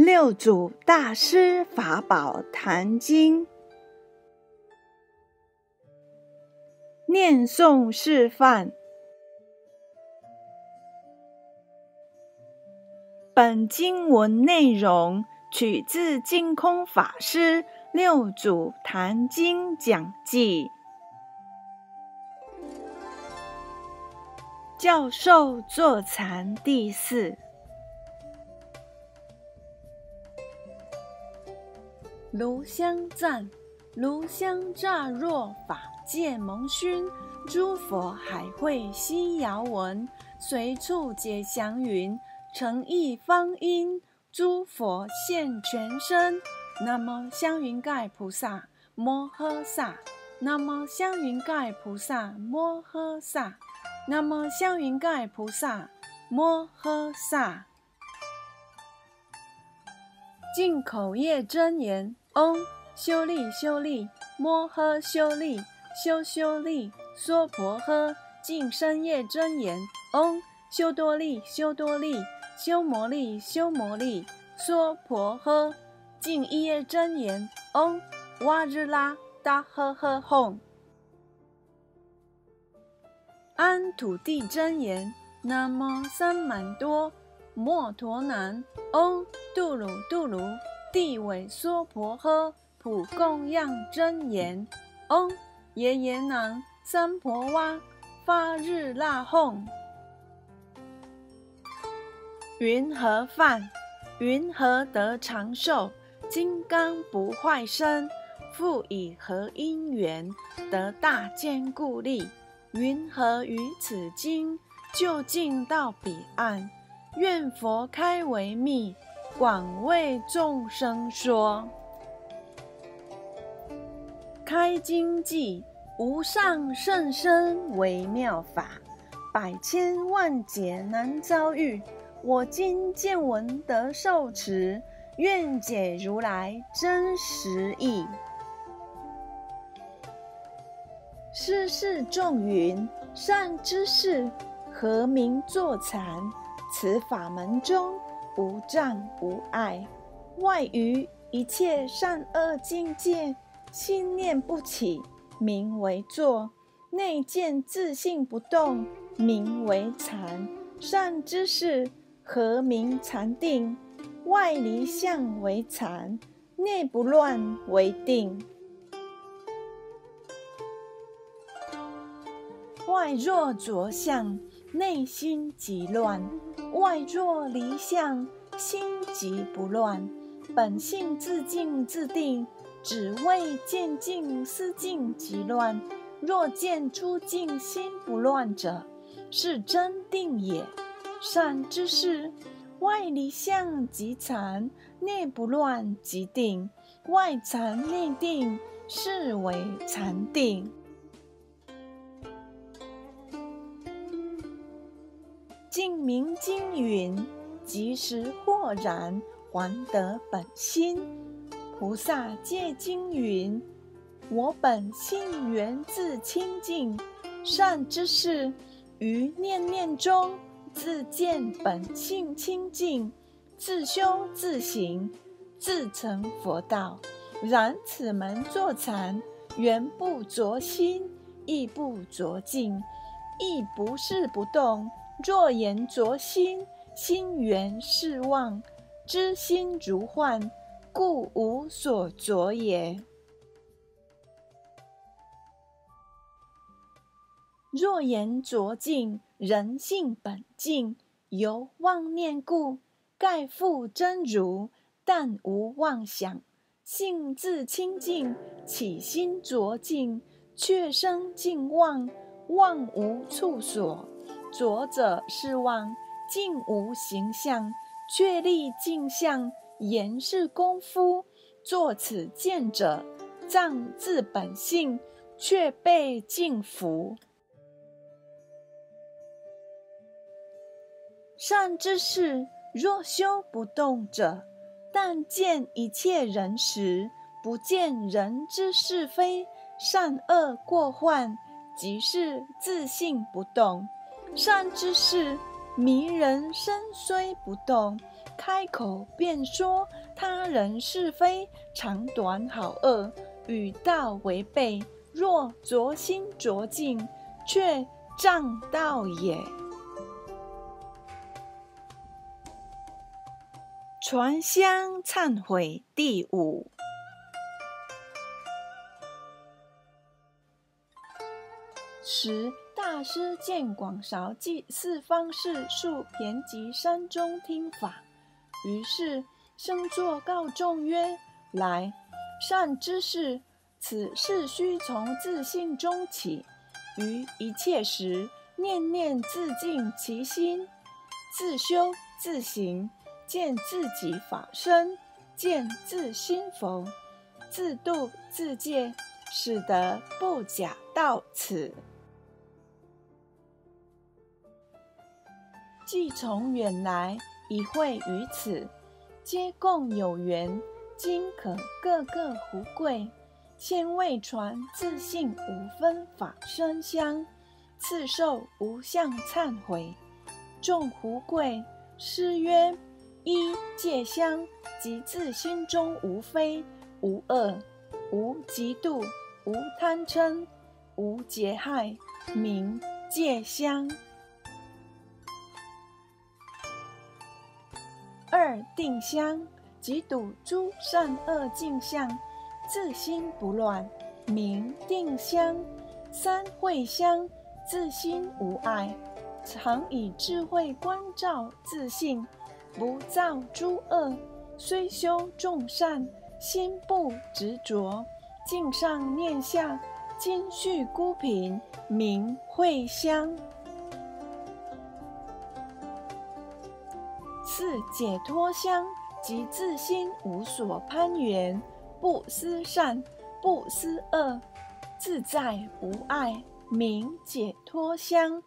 六祖大师法宝坛经，念诵示范。本经文内容取自净空法师《六祖坛经讲记》。教授坐禅第四。炉香赞，炉香乍若法界蒙熏，诸佛海会悉遥闻，随处解祥云，诚意方音，诸佛现全身。南无香云盖菩萨摩诃萨，南无香云盖菩萨摩诃萨。南无香云盖菩萨摩诃萨，净口业真言：嗡修利修利摩诃修利修修利娑婆诃。净身业真言：嗡修多利修多利修摩利修摩利娑婆诃。净一业真言：嗡哇日拉达呵呵吽。安土地真言：南无三满多摩陀南，嗡杜鲁杜鲁地尾娑婆诃。普供养真言：嗡耶耶南三婆哇发日那吽。云何饭？云何得长寿？金刚不坏身？复以何因缘得大坚固力？云何于此经就近到彼岸？愿佛开为密，广为众生说。开经记：无上甚深微妙法，百千万劫难遭遇。我今见闻得受持，愿解如来真实义。师示众云：善知识，何名作禅？此法门中无障无碍，外于一切善恶境界，心念不起，名为坐；内见自性不动，名为禅。善知识，何名禅定？外离相为禅，内不乱为定。外若着相，内心即乱；外若离相，心即不乱。本性自静自定，只为见静思静即乱。若见诸静心不乱者，是真定也。善知识，外离相即禅，内不乱即定。外禅内定，是为禅定。净明经云：“即时豁然，还得本心。”菩萨戒经云：“我本性源自清净。”善知识，于念念中自见本性清净，自修自行，自成佛道。然此门坐禅，原不着心，亦不着境，亦不是不动。若言着心，心缘是妄，知心如幻，故无所着也。若言着净，人性本净，由妄念故，盖复真如，但无妄想，性自清净，起心着净，却生净妄，妄无处所。着者是妄，净无形象，确立镜像，言是功夫。作此见者，障自本性，却被净服。善知识，若修不动者，但见一切人时，不见人之是非、善恶过患，即是自性不动。善知识，迷人身虽不动，开口便说他人是非、长短好恶，与道违背。若着心着境，却障道也。传香忏悔第五。时大师见广韶记四方士数遍及山中听法，于是生作告众曰：“来，善知识，此事须从自信中起。于一切时，念念自净其心，自修自行。”见自己法身，见自心佛，自度自戒，使得不假到此。既从远来，已会于此，皆共有缘，今可各个胡贵。先未传自信五分法身香，次受无相忏悔。众胡贵，师曰。一戒香，即自心中无非、无恶、无嫉妒、无贪嗔、无结害，名戒香。二定香，即睹诸善恶镜相，自心不乱，名定香。三慧香，自心无碍，常以智慧关照自信。不造诸恶，虽修众善，心不执着，境上念下，今续孤品，名慧香。四解脱香，即自心无所攀缘，不思善，不思恶，自在无碍，名解脱香。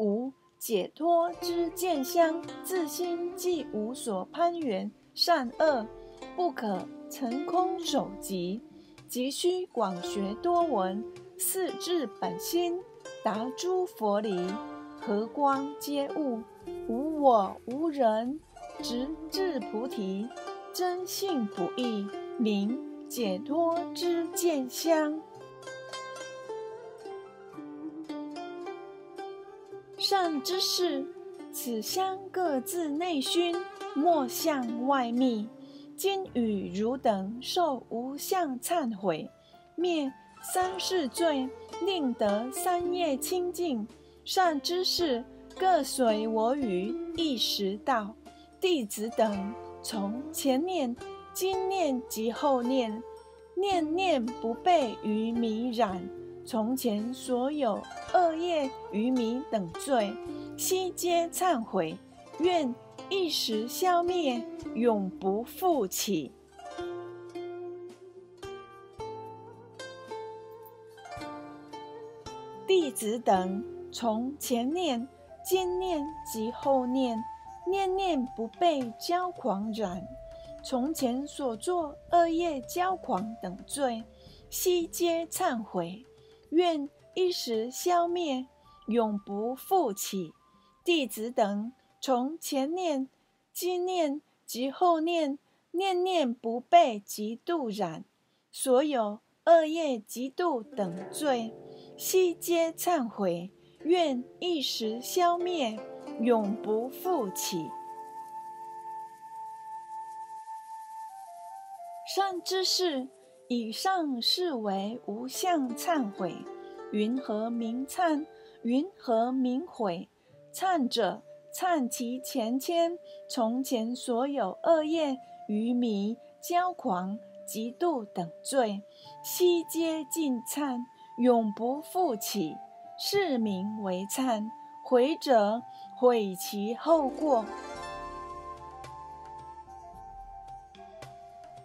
五。解脱之见香，自心既无所攀缘，善恶不可成空守集，急需广学多闻，四至本心，达诸佛理，和光皆悟，无我无人，直至菩提，真性不异，名解脱之见香。善知识，此香各自内熏，莫向外觅。今与汝等受无相忏悔，灭三世罪，令得三业清净。善知识，各随我语，一时道。弟子等从前念、今念及后念，念念不被于迷染。从前所有恶业、愚迷等罪，悉皆忏悔，愿一时消灭，永不复起。弟子等从前念、今念及后念，念念不被骄狂染。从前所作恶业、骄狂等罪，悉皆忏悔。愿一时消灭，永不复起。弟子等从前念、今念及后念，念念不被嫉妒染，所有恶业、嫉妒等罪，悉皆忏悔。愿一时消灭，永不复起。善知识。以上是为无相忏悔，云何名忏？云何名悔？忏者，忏其前愆，从前所有恶业、愚迷、骄狂、嫉妒等罪，悉皆尽忏，永不复起，是名为忏。悔者，悔其后过。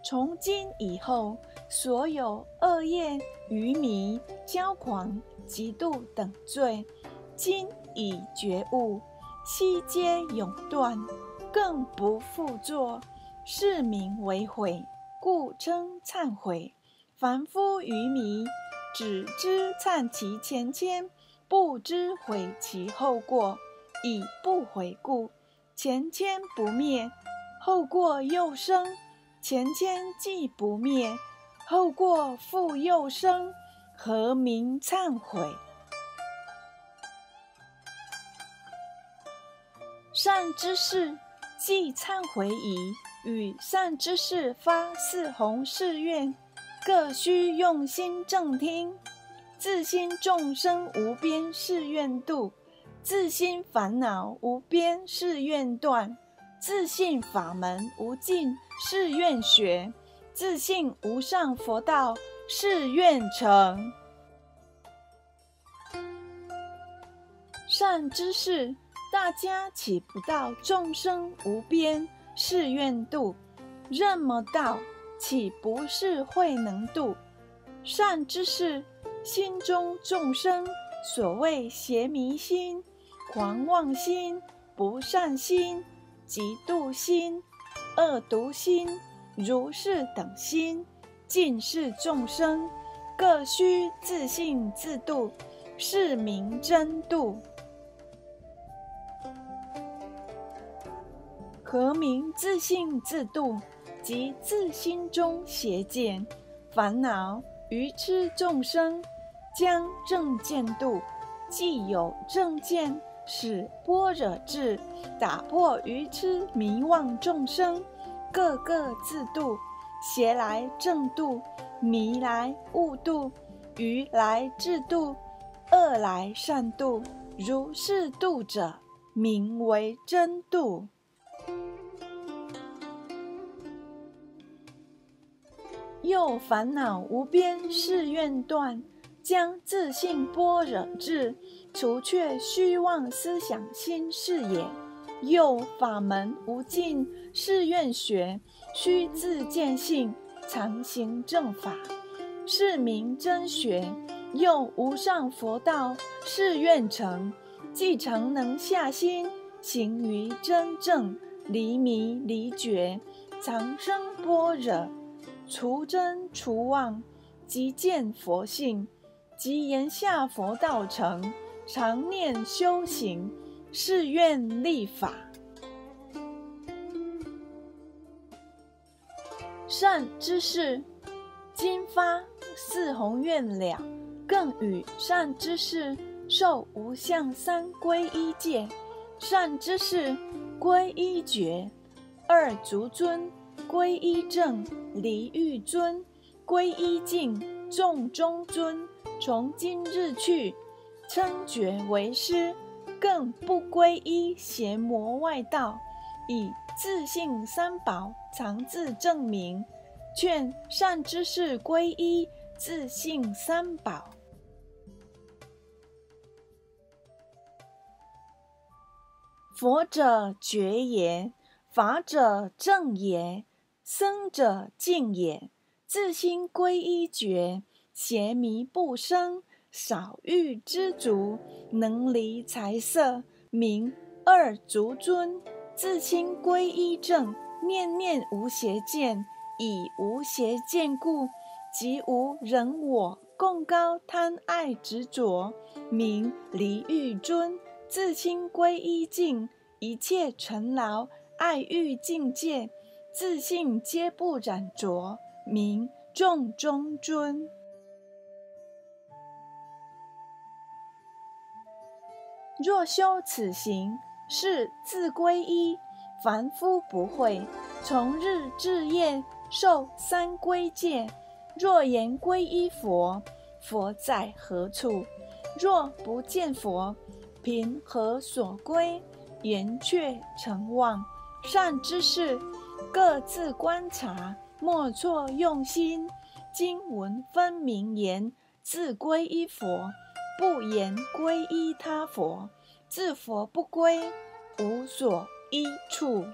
从今以后。所有恶业、愚迷、骄狂、嫉妒等罪，今已觉悟，悉皆永断，更不复作，是名为悔，故称忏悔。凡夫愚迷，只知忏其前愆，不知悔其后过，以不悔故，前愆不灭，后过又生，前愆既不灭，后过复又生，何名忏悔？善知识，既忏悔已，与善知识发四弘誓愿，各须用心正听。自心众生无边誓愿度，自心烦恼无边誓愿断。自信法门无尽，誓愿学；自信无上佛道，誓愿成。善知识，大家岂不到众生无边誓愿度？任么道，岂不是慧能度？善知识，心中众生所谓邪迷心、狂妄心、不善心。嫉妒心、恶毒心、如是等心，尽是众生，各须自信自度，是名真度。何名自信自度？即自心中邪见、烦恼、愚痴众生，将正见度。既有正见。使般若智打破愚痴迷妄众生，个个自度，邪来正度，迷来悟度，愚来智度，恶来善度，如是度者，名为真度。又烦恼无边誓愿断，将自性般若智。除却虚妄思想心是也，又法门无尽誓愿学，须自见性常行正法，是名真学。又无上佛道誓愿成，既成能下心行于真正，离迷离觉，常生般若，除真除妄，即见佛性，即言下佛道成。常念修行，誓愿立法。善知识，今发四弘愿了，更与善知识受无相三皈依戒。善知识皈依觉，二足尊皈依正，离欲尊皈依净，众中尊。从今日去。称觉为师，更不皈依邪魔外道，以自性三宝常自证明。劝善知识皈依自性三宝。佛者觉也，法者正也，僧者净也。自心皈依觉，邪迷不生。少欲知足，能离财色，名二足尊。自清归一正，念念无邪见，以无邪见故，即无人我共高贪爱执着，名离欲尊。自清归一净，一切尘劳爱欲境界，自信皆不染着，名众中尊。若修此行，是自归依。凡夫不会，从日至夜受三归戒。若言归依佛，佛在何处？若不见佛，凭何所归？言却成妄。善知识，各自观察，莫错用心。经文分明言，自归依佛。不言皈依他佛，自佛不归，无所依处。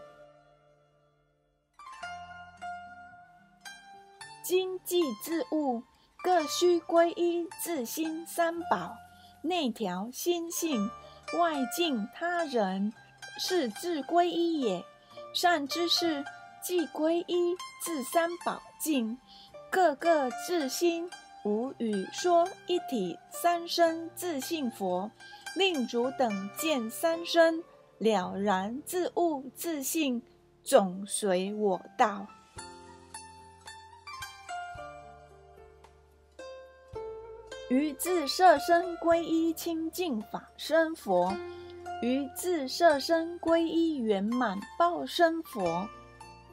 今既自物，各须皈依自心三宝。内调心性，外敬他人，是自皈依也。善知识，既皈依自三宝敬，个个自心。无语说一体三身自信佛，令汝等见三身了然自悟自信，总随我道。于自设身皈依清净法身佛，于自设身皈依圆满报身佛，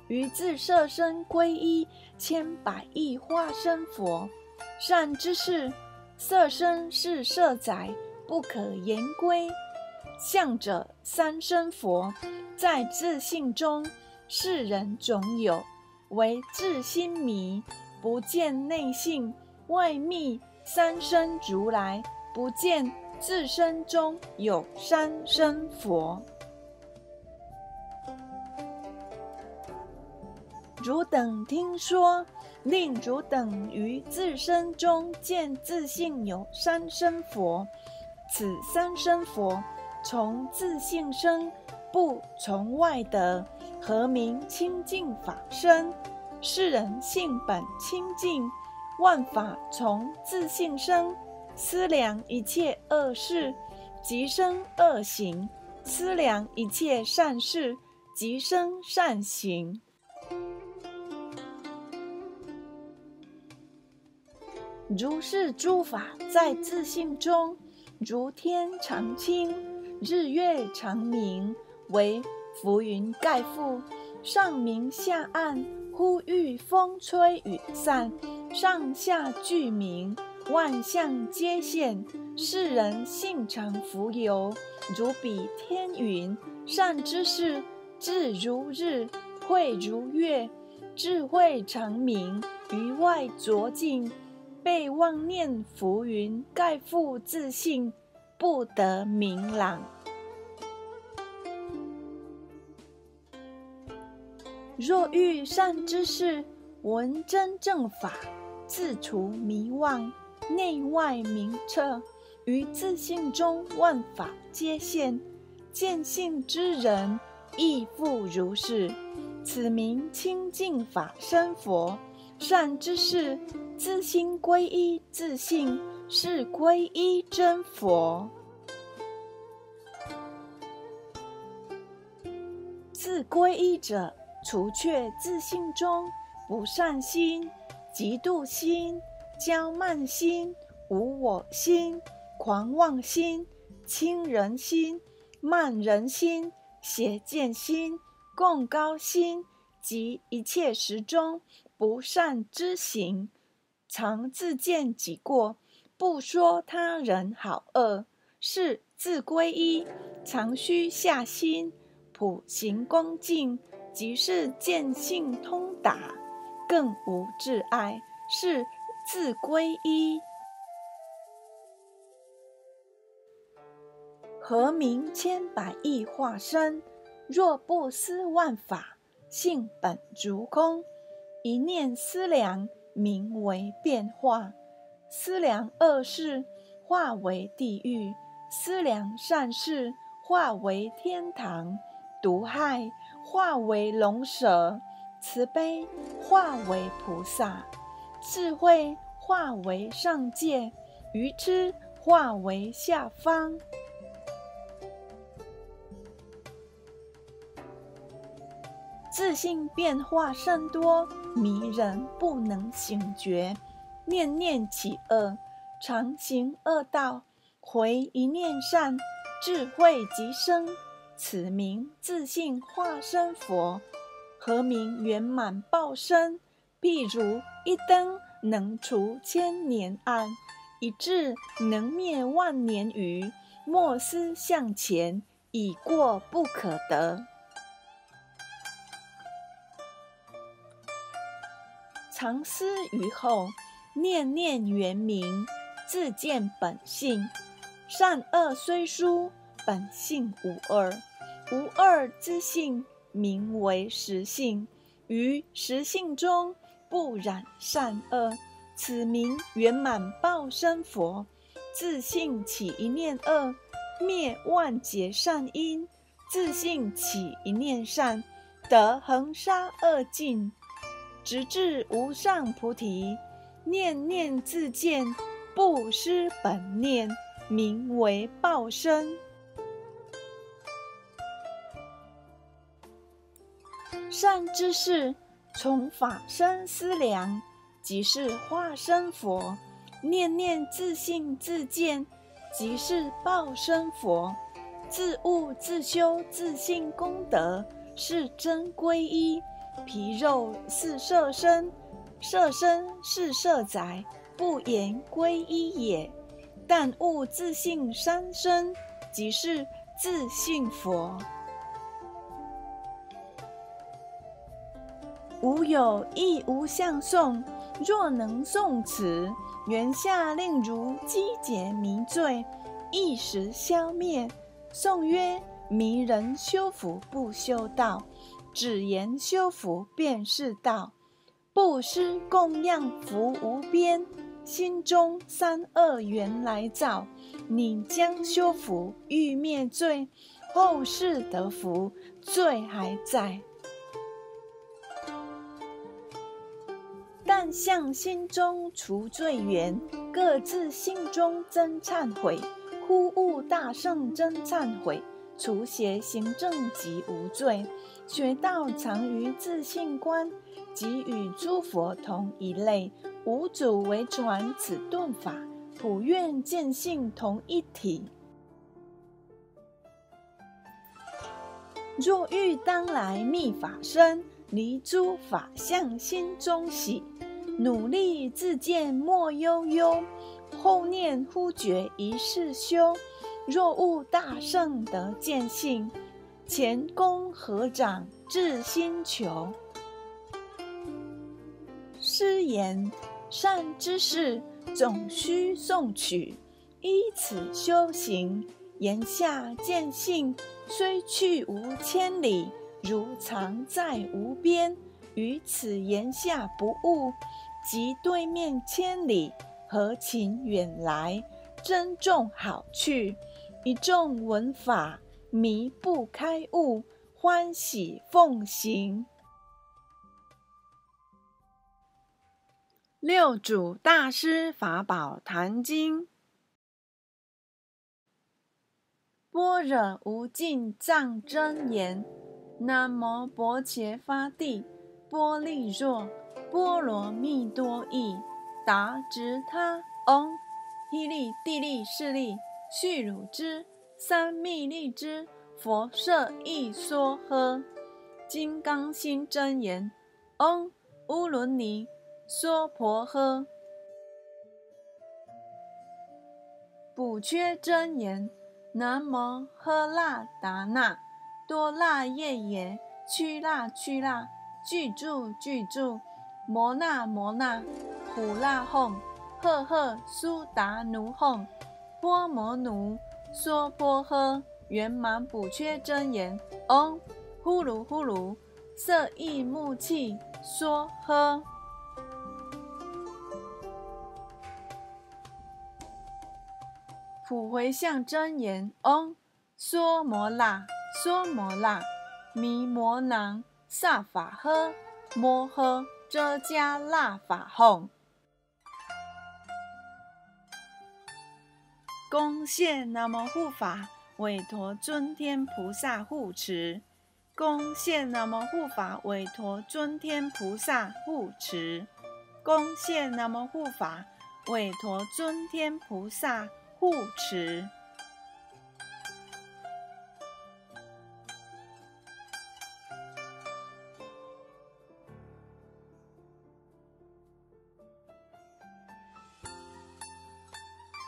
于自设身皈依千百亿化身佛。善知识，色身是色载，不可言归。相者三身佛，在自性中，世人总有，为自心迷，不见内性，外密。三身如来不见自身中有三身佛，汝等听说，令汝等于自身中见自性有三身佛，此三身佛从自性生，不从外得，何名清净法身？世人性本清净。万法从自性生，思量一切恶事，即生恶行；思量一切善事，即生善行。如是诸法在自性中，如天常清，日月常明，为浮云盖覆，上明下暗，忽遇风吹雨散。上下俱明，万象皆现。世人性常浮游，如比天云。善知识，智如日，慧如月，智慧常明，于外浊净，被妄念浮云盖覆自性，不得明朗。若遇善知识，闻真正法。自除迷妄，内外明彻，于自性中万法皆现。见性之人亦复如是。此名清净法身佛。善知识，自心归依自信，是归依真佛。自归依者，除却自信中不善心。嫉妒心、骄慢心、无我心、狂妄心、轻人心、慢人心、邪见心、共高心及一切时中不善之行，常自见己过，不说他人好恶，是自归依，常须下心，普行恭敬，即是见性通达。更无挚爱，是自归依。何名千百亿化身？若不思万法性本如空，一念思量，名为变化。思量恶事，化为地狱；思量善事，化为天堂。毒害，化为龙蛇。慈悲化为菩萨，智慧化为上界，愚痴化为下方。自信变化甚多，迷人不能醒觉。念念起恶，常行恶道，回一念善，智慧即生。此名自信化身佛。何名圆满报身？譬如一灯能除千年暗，一智能灭万年愚。莫思向前，已过不可得。常思于后，念念圆明，自见本性。善恶虽殊，本性无二，无二之性。名为实性，于实性中不染善恶，此名圆满报身佛。自性起一念恶，灭万劫善因；自性起一念善，得恒沙恶尽，直至无上菩提。念念自见，不失本念，名为报身。善知识，从法身思量，即是化身佛；念念自信自见，即是报身佛。自悟自修自信功德，是真皈依。皮肉是色身，色身是色宅，不言归依也。但悟自信三身，即是自信佛。无有亦无相诵，若能诵此，原下令如积劫迷罪，一时消灭。宋曰：迷人修福不修道，只言修福便是道。布施供养福无边，心中三恶缘来造。你将修福欲灭罪，后世得福罪还在。但向心中除罪缘，各自心中真忏悔。呼悟大圣真忏悔，除邪行正即无罪。学道常于自信观，即与诸佛同一类。五祖为传此顿法，普愿见性同一体。若欲当来密法身，离诸法相心中喜，努力自见莫悠悠。后念忽觉一世修，若悟大圣得见性，前功合掌至心求。师言：善知识总须诵取，依此修行。言下见性，虽去无千里，如常在无边。于此言下不悟，即对面千里。何情远来，珍重好去。一众闻法，迷不开悟，欢喜奉行。六祖大师法宝坛经：般若无尽藏真言，南无薄伽伐帝，波利若波罗蜜多译。达直他嗡，依利地利势利续汝之三密利之佛舍一梭诃，金刚心真言嗡，乌伦尼娑婆诃，补缺真言南无喝腊达那多腊夜耶屈腊屈腊具住具住摩那摩那。普拉哄，赫赫苏达奴哄，波摩奴娑婆诃，圆满补缺真言，嗡，呼噜呼噜，色意木气娑诃，普回向真言，嗡，娑摩那，娑摩那，弥摩囊萨法诃，摩诃遮迦那法哄。恭献南无护法韦陀尊天菩萨护持，恭献南无护法韦陀尊天菩萨护持，恭献南无护法韦陀尊天菩萨护持。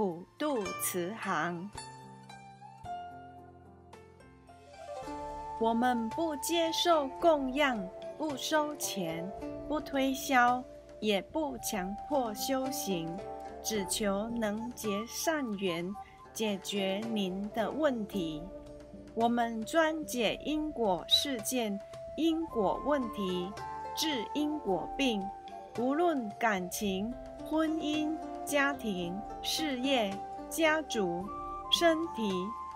普渡慈航，我们不接受供养，不收钱，不推销，也不强迫修行，只求能结善缘，解决您的问题。我们专解因果事件、因果问题，治因果病，无论感情、婚姻、家庭、事业、家族、身体、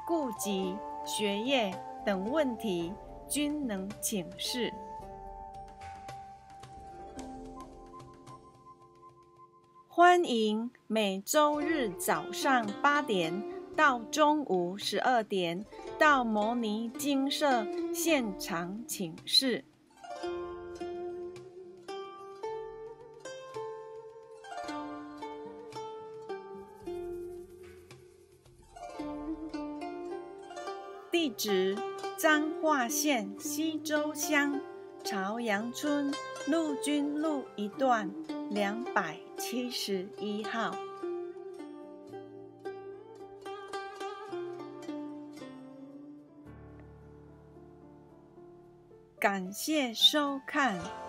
顾及、学业等问题，均能请示。欢迎每周日早上八点到中午十二点到摩尼精舍现场请示。址：彰化县西周乡朝阳村陆军路一段两百。七十一号，感谢收看。